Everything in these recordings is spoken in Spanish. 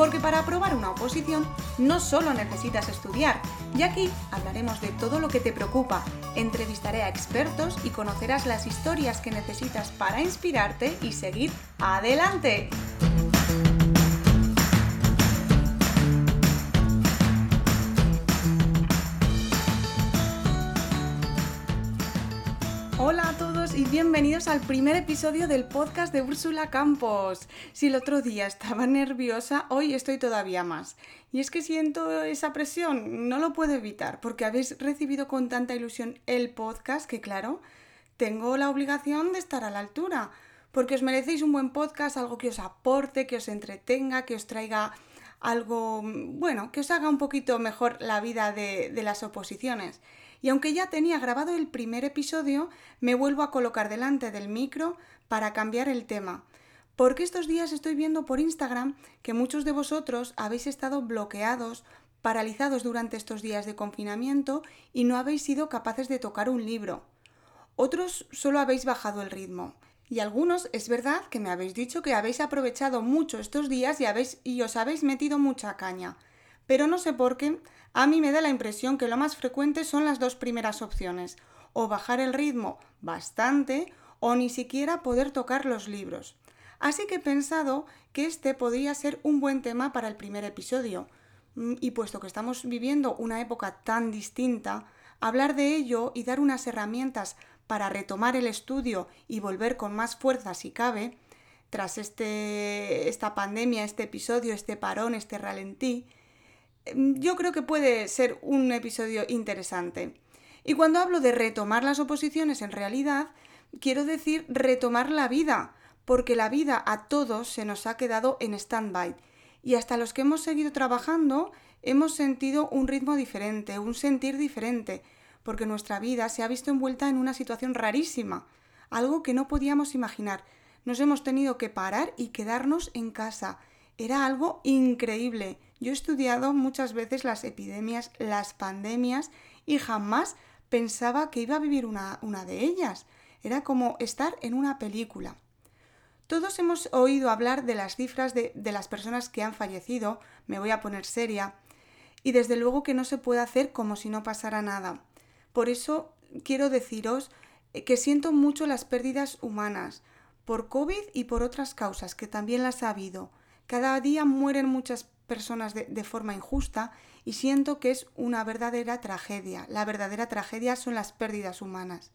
Porque para aprobar una oposición no solo necesitas estudiar, y aquí hablaremos de todo lo que te preocupa, entrevistaré a expertos y conocerás las historias que necesitas para inspirarte y seguir adelante. Bienvenidos al primer episodio del podcast de Úrsula Campos. Si el otro día estaba nerviosa, hoy estoy todavía más. Y es que siento esa presión, no lo puedo evitar, porque habéis recibido con tanta ilusión el podcast que, claro, tengo la obligación de estar a la altura, porque os merecéis un buen podcast, algo que os aporte, que os entretenga, que os traiga algo, bueno, que os haga un poquito mejor la vida de, de las oposiciones. Y aunque ya tenía grabado el primer episodio, me vuelvo a colocar delante del micro para cambiar el tema. Porque estos días estoy viendo por Instagram que muchos de vosotros habéis estado bloqueados, paralizados durante estos días de confinamiento y no habéis sido capaces de tocar un libro. Otros solo habéis bajado el ritmo. Y algunos es verdad que me habéis dicho que habéis aprovechado mucho estos días y, habéis, y os habéis metido mucha caña. Pero no sé por qué, a mí me da la impresión que lo más frecuente son las dos primeras opciones, o bajar el ritmo bastante o ni siquiera poder tocar los libros. Así que he pensado que este podría ser un buen tema para el primer episodio. Mm, y puesto que estamos viviendo una época tan distinta, hablar de ello y dar unas herramientas para retomar el estudio y volver con más fuerza si cabe, tras este, esta pandemia, este episodio, este parón, este ralentí, yo creo que puede ser un episodio interesante. Y cuando hablo de retomar las oposiciones en realidad, quiero decir retomar la vida, porque la vida a todos se nos ha quedado en stand-by. Y hasta los que hemos seguido trabajando hemos sentido un ritmo diferente, un sentir diferente, porque nuestra vida se ha visto envuelta en una situación rarísima, algo que no podíamos imaginar. Nos hemos tenido que parar y quedarnos en casa. Era algo increíble. Yo he estudiado muchas veces las epidemias, las pandemias y jamás pensaba que iba a vivir una, una de ellas. Era como estar en una película. Todos hemos oído hablar de las cifras de, de, las personas que han fallecido, me voy a poner seria, y desde luego que no se puede hacer como si no pasara nada. Por eso quiero deciros que siento mucho las pérdidas humanas, por COVID y por otras causas, que también las ha habido. Cada día mueren muchas personas de, forma injusta y siento que es una verdadera tragedia. La verdadera tragedia son las pérdidas humanas.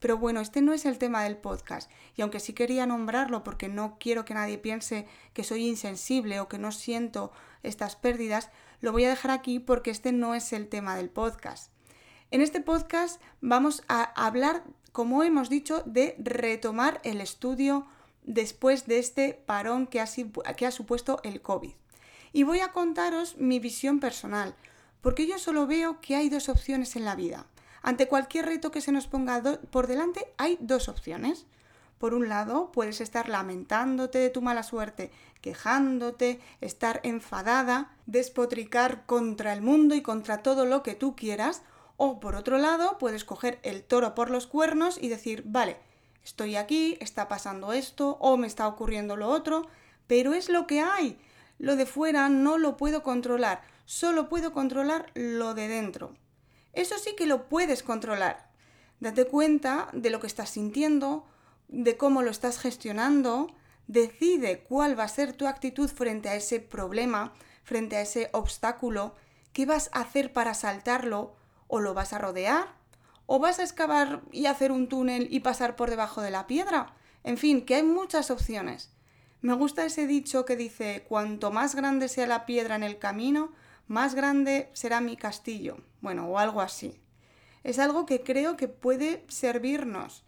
Pero bueno, este no es el tema del podcast, y aunque sí quería nombrarlo porque no quiero que nadie piense que soy insensible o que no siento estas pérdidas, lo voy a dejar aquí porque este no es el tema del podcast. En este podcast vamos a hablar, como hemos dicho, de retomar el estudio después de este parón que ha, supuesto el COVID y voy a contaros mi visión personal, porque yo solo veo que hay dos opciones en la vida. Ante cualquier reto que se nos ponga por delante hay dos opciones. Por un lado, puedes estar lamentándote de tu mala suerte, quejándote, estar enfadada, despotricar contra el mundo y contra todo lo que tú quieras, o por otro lado, puedes coger el toro por los cuernos y decir, vale, estoy aquí, está pasando esto, o me está ocurriendo lo otro, pero es lo que hay, lo de fuera no lo puedo controlar, solo puedo controlar lo de dentro. Eso sí que lo puedes controlar. Date cuenta de lo que estás sintiendo, de cómo lo estás gestionando, decide cuál va a ser tu actitud frente a ese problema, frente a ese obstáculo, qué vas a hacer para saltarlo, o lo vas a rodear, o vas a excavar y hacer un túnel y pasar por debajo de la piedra. En fin, que hay muchas opciones. Me gusta ese dicho que dice, cuanto más grande sea la piedra en el camino, más grande será mi castillo. Bueno, o algo así. Es algo que creo que puede servirnos.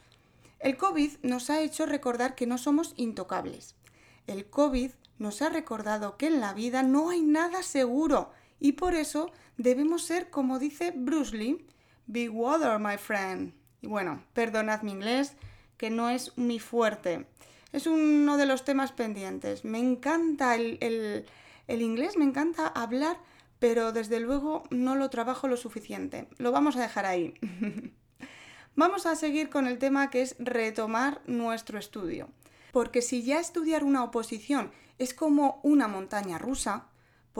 El COVID nos ha hecho recordar que no somos intocables. El COVID nos ha recordado que en la vida no hay nada seguro y por eso debemos ser, como dice Bruce Lee, be water, my friend. Y bueno, perdonad mi inglés, que no es mi fuerte. Es uno de los temas pendientes. Me encanta el, el inglés, me encanta hablar, pero desde luego no lo trabajo lo suficiente. Lo vamos a dejar ahí. vamos a seguir con el tema que es retomar nuestro estudio. Porque si ya estudiar una oposición es como una montaña rusa,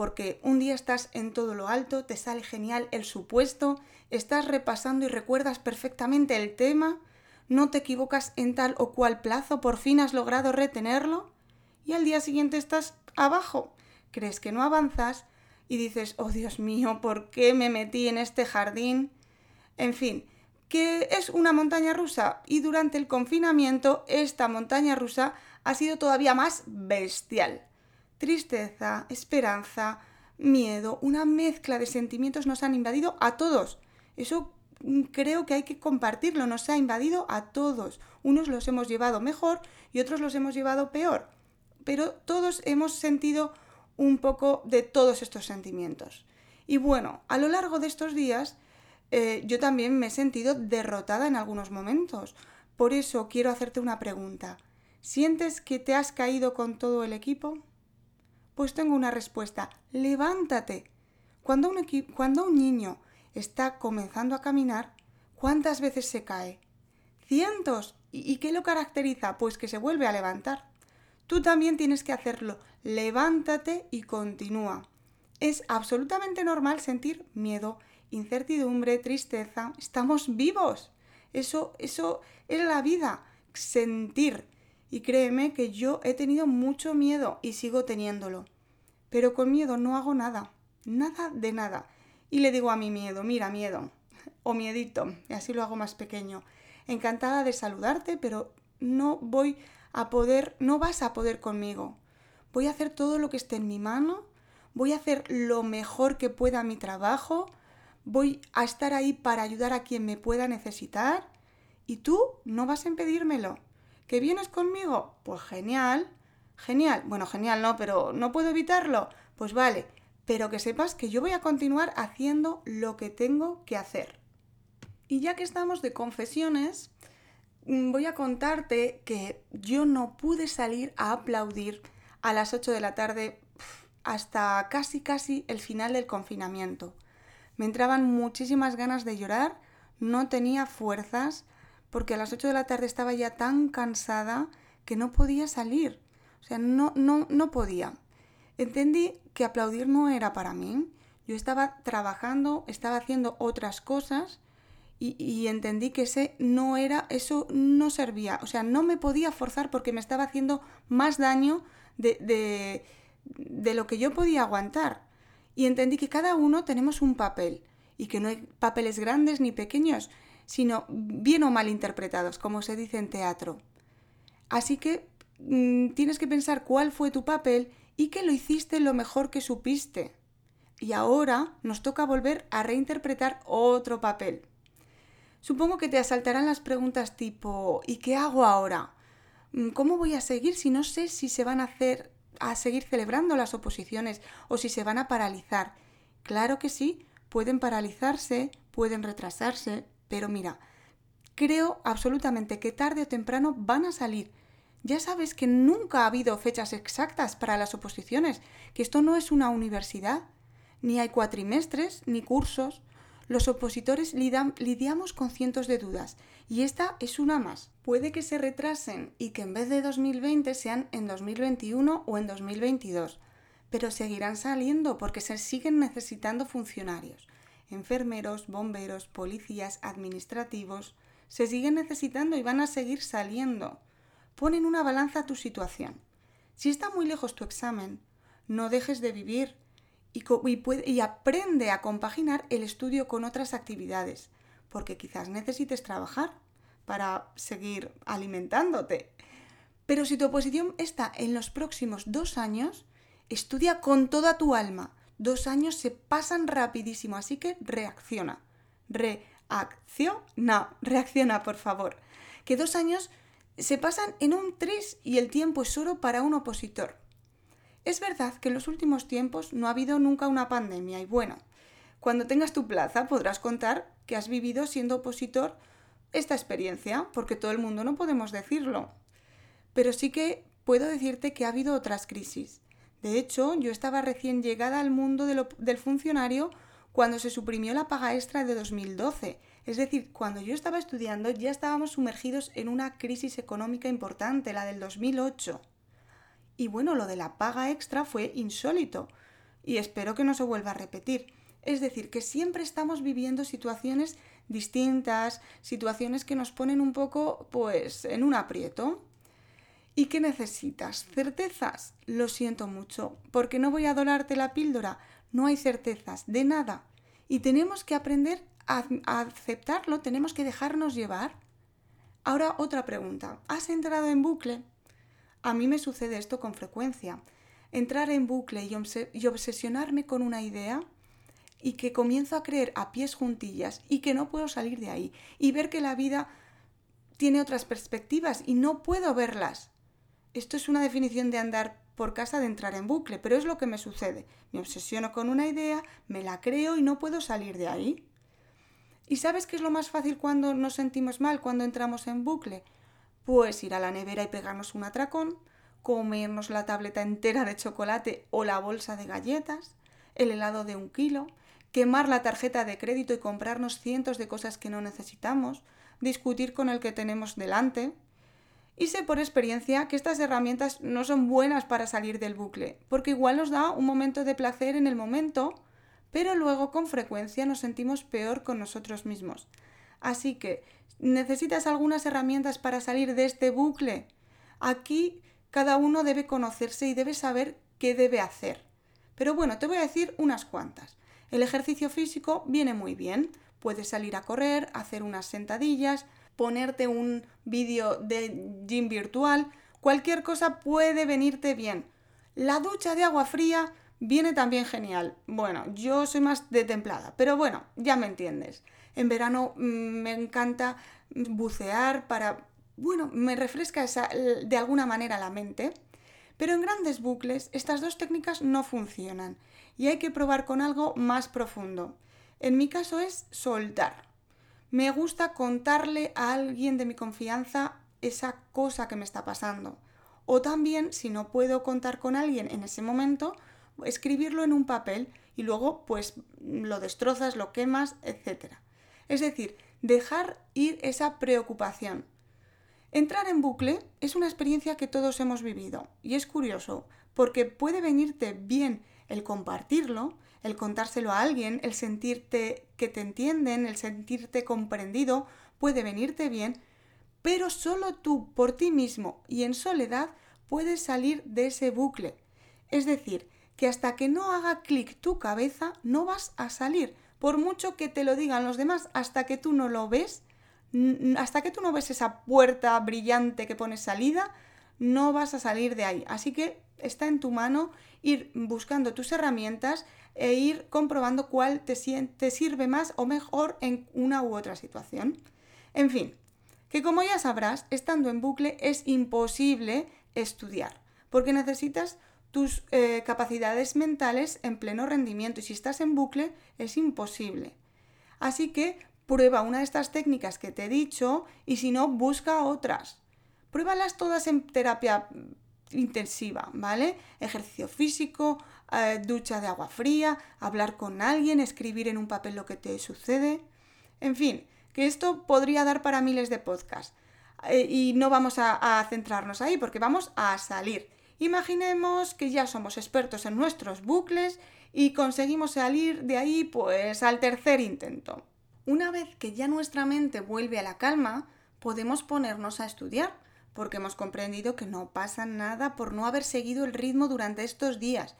porque un día estás en todo lo alto, te sale genial el supuesto, estás repasando y recuerdas perfectamente el tema, no te equivocas en tal o cual plazo, por fin has logrado retenerlo, y al día siguiente estás abajo, crees que no avanzas y dices, oh Dios mío, ¿por qué me metí en este jardín? En fin, que es una montaña rusa y durante el confinamiento esta montaña rusa ha sido todavía más bestial. Tristeza, esperanza, miedo, una mezcla de sentimientos nos han invadido a todos. Eso mm, creo que hay que compartirlo, nos ha invadido a todos. Unos los hemos llevado mejor y otros los hemos llevado peor. Pero todos hemos sentido un poco de todos estos sentimientos. Y bueno, a lo largo de estos días eh, yo también me he sentido derrotada en algunos momentos. Por eso quiero hacerte una pregunta. ¿Sientes que te has caído con todo el equipo? Pues tengo una respuesta. Levántate. Cuando un, niño está comenzando a caminar, ¿cuántas veces se cae? Cientos. ¿Y qué lo caracteriza? Pues que se vuelve a levantar. Tú también tienes que hacerlo. Levántate y continúa. Es absolutamente normal sentir miedo, incertidumbre, tristeza, estamos vivos. Eso, eso es la vida, sentir. Y créeme que yo he tenido mucho miedo y sigo teniéndolo. Pero con miedo no hago nada, nada de nada. Y le digo a mi miedo, mira miedo, o miedito, y así lo hago más pequeño. Encantada de saludarte, pero no voy a poder, no vas a poder conmigo. Voy a hacer todo lo que esté en mi mano, voy a hacer lo mejor que pueda mi trabajo, voy a estar ahí para ayudar a quien me pueda necesitar y tú no vas a impedírmelo. ¿Que vienes conmigo? Pues genial, genial. Bueno, genial no, pero no puedo evitarlo. Pues vale, pero que sepas que yo voy a continuar haciendo lo que tengo que hacer. Y ya que estamos de confesiones, mm, voy a contarte que yo no pude salir a aplaudir a las 8 de la tarde hasta casi casi el final del confinamiento. Me entraban muchísimas ganas de llorar, no tenía fuerzas, porque a las 8 de la tarde estaba ya tan cansada que no podía salir. O sea, no, no, no podía. Entendí que aplaudir no era para mí. Yo estaba trabajando, estaba haciendo otras cosas y, entendí que ese no era, eso no servía. O sea, no me podía forzar porque me estaba haciendo más daño de, de, de lo que yo podía aguantar y entendí que cada uno tenemos un papel y que no hay papeles grandes ni pequeños, sino bien o mal interpretados, como se dice en teatro. Así que mm, tienes que pensar cuál fue tu papel y que lo hiciste lo mejor que supiste. Y ahora nos toca volver a reinterpretar otro papel. Supongo que te asaltarán las preguntas tipo ¿y qué hago ahora? Mm, ¿Cómo voy a seguir si no sé si se van a hacer a seguir celebrando las oposiciones o si se van a paralizar. Claro que sí, pueden paralizarse, pueden retrasarse, pero mira, creo absolutamente que tarde o temprano van a salir. Ya sabes que nunca ha habido fechas exactas para las oposiciones, que esto no es una universidad, ni hay cuatrimestres, ni cursos. Los opositores lidiamos con cientos de dudas y esta es una más. Puede que se retrasen y que en vez de 2020 sean en 2021 o en 2022, pero seguirán saliendo porque se siguen necesitando funcionarios, enfermeros, bomberos, policías, administrativos, se siguen necesitando y van a seguir saliendo. Pon en una balanza tu situación. Si está muy lejos tu examen, no dejes de vivir y, y aprende a compaginar el estudio con otras actividades porque quizás necesites trabajar para seguir alimentándote. Pero si tu oposición está en los próximos dos años, estudia con toda tu alma. Dos años se pasan rapidísimo, así que reacciona. Reacciona, reacciona, por favor. Que dos años se pasan en un tris y el tiempo es oro para un opositor. Es verdad que en los últimos tiempos no ha habido nunca una pandemia y bueno, cuando tengas tu plaza podrás contar que has vivido siendo opositor esta experiencia, porque todo el mundo no podemos decirlo. Pero sí que puedo decirte que ha habido otras crisis. De hecho, yo estaba recién llegada al mundo del funcionario cuando se suprimió la paga extra de 2012. Es decir, cuando yo estaba estudiando ya estábamos sumergidos en una crisis económica importante, la del 2008. Y bueno, lo de la paga extra fue insólito y espero que no se vuelva a repetir. Es decir, que siempre estamos viviendo situaciones distintas, situaciones que nos ponen un poco, pues, en un aprieto. ¿Y qué necesitas? ¿Certezas? Lo siento mucho, porque no voy a dorarte la píldora. No hay certezas de nada. Y tenemos que aprender a aceptarlo, tenemos que dejarnos llevar. Ahora otra pregunta. ¿Has entrado en bucle? A mí me sucede esto con frecuencia. Entrar en bucle y, obsesionarme con una idea y que comienzo a creer a pies juntillas y que no puedo salir de ahí y ver que la vida tiene otras perspectivas y no puedo verlas. Esto es una definición de andar por casa de entrar en bucle, pero es lo que me sucede. Me obsesiono con una idea, me la creo y no puedo salir de ahí. ¿Y sabes qué es lo más fácil cuando nos sentimos mal, cuando entramos en bucle? Pues ir a la nevera y pegarnos un atracón, comernos la tableta entera de chocolate o la bolsa de galletas, el helado de un kilo, quemar la tarjeta de crédito y comprarnos cientos de cosas que no necesitamos, discutir con el que tenemos delante. Y sé por experiencia que estas herramientas no son buenas para salir del bucle, porque igual nos da un momento de placer en el momento, pero luego con frecuencia nos sentimos peor con nosotros mismos. Así que ¿Necesitas algunas herramientas para salir de este bucle? Aquí cada uno debe conocerse y debe saber qué debe hacer. Pero bueno, te voy a decir unas cuantas. El ejercicio físico viene muy bien. Puedes salir a correr, hacer unas sentadillas, ponerte un vídeo de gym virtual. Cualquier cosa puede venirte bien. La ducha de agua fría viene también genial. Bueno, yo soy más de templada, pero bueno, ya me entiendes. En verano mm, me encanta bucear para, bueno, me refresca de alguna manera la mente. Pero en grandes bucles estas dos técnicas no funcionan y hay que probar con algo más profundo. En mi caso es soltar. Me gusta contarle a alguien de mi confianza esa cosa que me está pasando. O también, si no puedo contar con alguien en ese momento, escribirlo en un papel y luego pues lo destrozas, lo quemas, etc. Es decir, dejar ir esa preocupación. Entrar en bucle es una experiencia que todos hemos vivido y es curioso porque puede venirte bien el compartirlo, el contárselo a alguien, el sentirte que te entienden, el sentirte comprendido, puede venirte bien, pero solo tú por ti mismo y en soledad puedes salir de ese bucle. Es decir, que hasta que no haga clic tu cabeza no vas a salir, por mucho que te lo digan los demás, hasta que tú no lo ves, hasta que tú no ves esa puerta brillante que pone salida, no vas a salir de ahí. Así que está en tu mano ir buscando tus herramientas e ir comprobando cuál te, sirve más o mejor en una u otra situación. En fin, que como ya sabrás, estando en bucle es imposible estudiar, porque necesitas tus eh, capacidades mentales en pleno rendimiento y si estás en bucle es imposible. Así que prueba una de estas técnicas que te he dicho y si no, busca otras. Pruébalas todas en terapia intensiva, ¿vale? Ejercicio físico, eh, ducha de agua fría, hablar con alguien, escribir en un papel lo que te sucede. En fin, que esto podría dar para miles de podcasts. Eh, y no vamos a centrarnos ahí porque vamos a salir. Imaginemos que ya somos expertos en nuestros bucles y conseguimos salir de ahí pues al tercer intento. Una vez que ya nuestra mente vuelve a la calma, podemos ponernos a estudiar, porque hemos comprendido que no pasa nada por no haber seguido el ritmo durante estos días,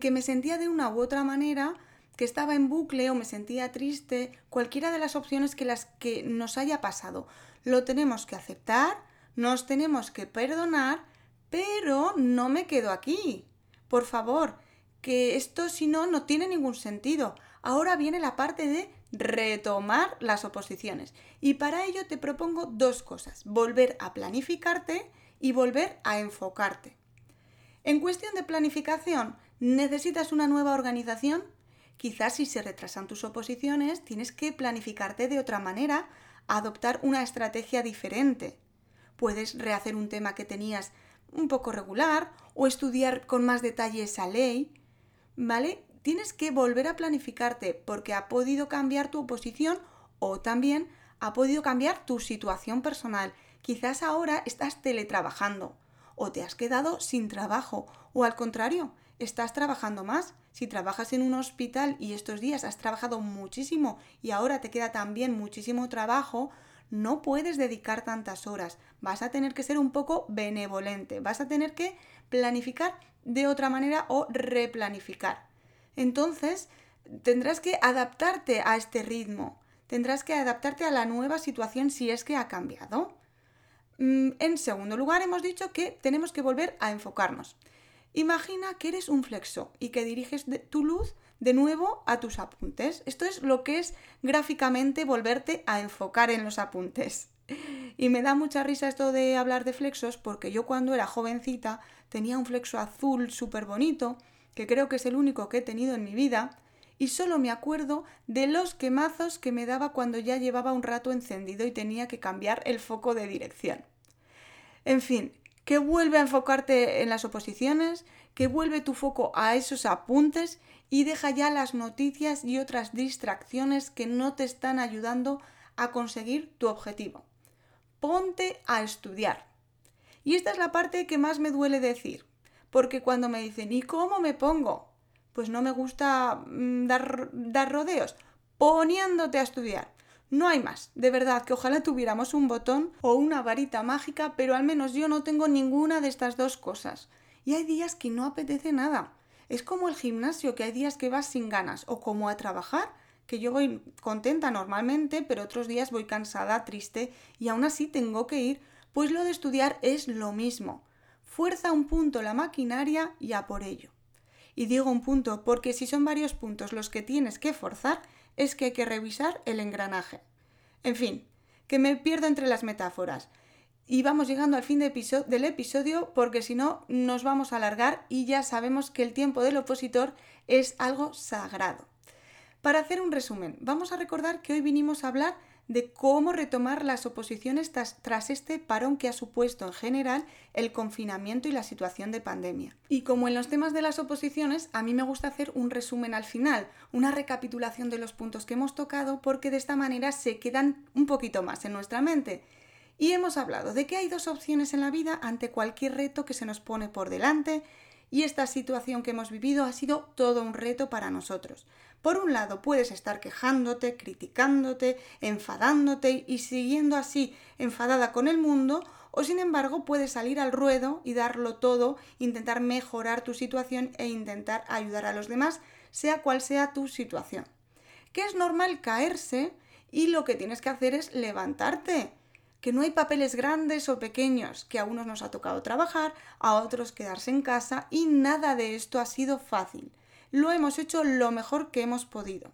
que me sentía de una u otra manera, que estaba en bucle o me sentía triste, cualquiera de las opciones que las que nos haya pasado. Lo tenemos que aceptar, nos tenemos que perdonar pero no me quedo aquí. Por favor, que esto si no, no tiene ningún sentido. Ahora viene la parte de retomar las oposiciones. Y para ello te propongo dos cosas. Volver a planificarte y volver a enfocarte. En cuestión de planificación, ¿necesitas una nueva organización? Quizás si se retrasan tus oposiciones, tienes que planificarte de otra manera, adoptar una estrategia diferente. Puedes rehacer un tema que tenías un poco regular o estudiar con más detalle esa ley, ¿vale? Tienes que volver a planificarte porque ha podido cambiar tu oposición o también ha podido cambiar tu situación personal. Quizás ahora estás teletrabajando o te has quedado sin trabajo o al contrario, estás trabajando más. Si trabajas en un hospital y estos días has trabajado muchísimo y ahora te queda también muchísimo trabajo, no puedes dedicar tantas horas. Vas a tener que ser un poco benevolente, vas a tener que planificar de otra manera o replanificar. Entonces, tendrás que adaptarte a este ritmo, tendrás que adaptarte a la nueva situación si es que ha cambiado. Mm, en segundo lugar, hemos dicho que tenemos que volver a enfocarnos. Imagina que eres un flexo y que diriges tu luz de nuevo a tus apuntes. Esto es lo que es gráficamente volverte a enfocar en los apuntes. Y me da mucha risa esto de hablar de flexos porque yo cuando era jovencita tenía un flexo azul súper bonito, que creo que es el único que he tenido en mi vida, y solo me acuerdo de los quemazos que me daba cuando ya llevaba un rato encendido y tenía que cambiar el foco de dirección. En fin, que vuelve a enfocarte en las oposiciones, que vuelve tu foco a esos apuntes y deja ya las noticias y otras distracciones que no te están ayudando a conseguir tu objetivo. Ponte a estudiar. Y esta es la parte que más me duele decir, porque cuando me dicen ¿y cómo me pongo? Pues no me gusta mm, dar, dar rodeos, poniéndote a estudiar. No hay más. De verdad que ojalá tuviéramos un botón o una varita mágica, pero al menos yo no tengo ninguna de estas dos cosas. Y hay días que no apetece nada. Es como el gimnasio, que hay días que vas sin ganas, o como a trabajar, que yo voy contenta normalmente, pero otros días voy cansada, triste, y aún así tengo que ir. Pues lo de estudiar es lo mismo. Fuerza un punto la maquinaria y a por ello. Y digo un punto porque si son varios puntos los que tienes que forzar, es que hay que revisar el engranaje. En fin, que me pierdo entre las metáforas. Y vamos llegando al fin del episodio porque si no nos vamos a alargar y ya sabemos que el tiempo del opositor es algo sagrado. Para hacer un resumen, vamos a recordar que hoy vinimos a hablar de cómo retomar las oposiciones tras, este parón que ha supuesto en general el confinamiento y la situación de pandemia. Y como en los temas de las oposiciones, a mí me gusta hacer un resumen al final, una recapitulación de los puntos que hemos tocado, porque de esta manera se quedan un poquito más en nuestra mente. Y hemos hablado de que hay dos opciones en la vida ante cualquier reto que se nos pone por delante, y esta situación que hemos vivido ha sido todo un reto para nosotros. Por un lado, puedes estar quejándote, criticándote, enfadándote y siguiendo así enfadada con el mundo, o sin embargo puedes salir al ruedo y darlo todo, intentar mejorar tu situación e intentar ayudar a los demás, sea cual sea tu situación. Que es normal caerse y lo que tienes que hacer es levantarte. Que no hay papeles grandes o pequeños, que a unos nos ha tocado trabajar, a otros quedarse en casa y nada de esto ha sido fácil lo hemos hecho lo mejor que hemos podido.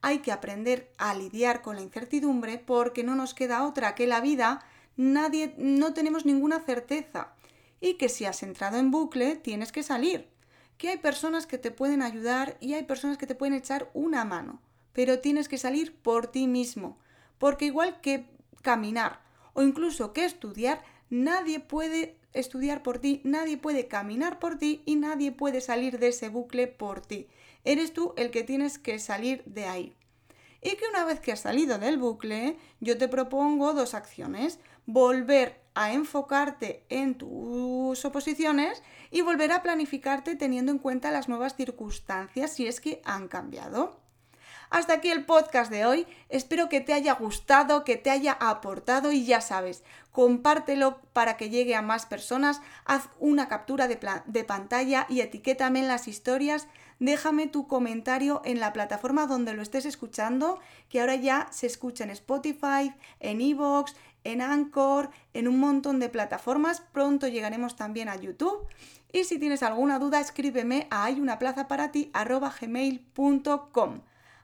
Hay que aprender a lidiar con la incertidumbre porque no nos queda otra que la vida, nadie, no tenemos ninguna certeza. Y que si has entrado en bucle, tienes que salir. Que hay personas que te pueden ayudar y hay personas que te pueden echar una mano. Pero tienes que salir por ti mismo. Porque igual que caminar o incluso que estudiar, nadie puede estudiar por ti, nadie puede caminar por ti y nadie puede salir de ese bucle por ti. Eres tú el que tienes que salir de ahí. Y que una vez que has salido del bucle, yo te propongo dos acciones. Volver a enfocarte en tus oposiciones y volver a planificarte teniendo en cuenta las nuevas circunstancias si es que han cambiado. Hasta aquí el podcast de hoy. Espero que te haya gustado, que te haya aportado y ya sabes, compártelo para que llegue a más personas, haz una captura de, de pantalla y etiquétame en las historias. Déjame tu comentario en la plataforma donde lo estés escuchando, que ahora ya se escucha en Spotify, en Evox, en Anchor, en un montón de plataformas. Pronto llegaremos también a YouTube. Y si tienes alguna duda, escríbeme a hayunaplazaparati.gmail.com.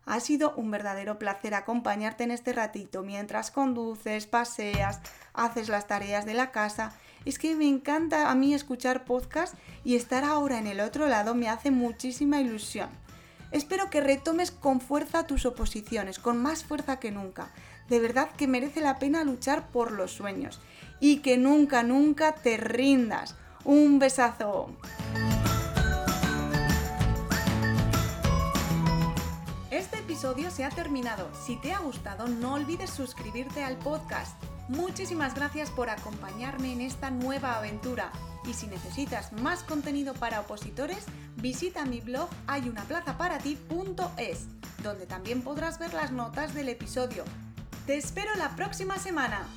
Ha sido un verdadero placer acompañarte en este ratito mientras conduces, paseas, haces las tareas de la casa. Es que me encanta a mí escuchar podcast y estar ahora en el otro lado me hace muchísima ilusión. Espero que retomes con fuerza tus oposiciones, con más fuerza que nunca. De verdad que merece la pena luchar por los sueños y que nunca, nunca te rindas. Un besazo. Episodio se ha terminado. Si te ha gustado, no olvides suscribirte al podcast. Muchísimas gracias por acompañarme en esta nueva aventura. Y si necesitas más contenido para opositores, visita mi blog hayunaplazaparati.es, donde también podrás ver las notas del episodio. Te espero la próxima semana.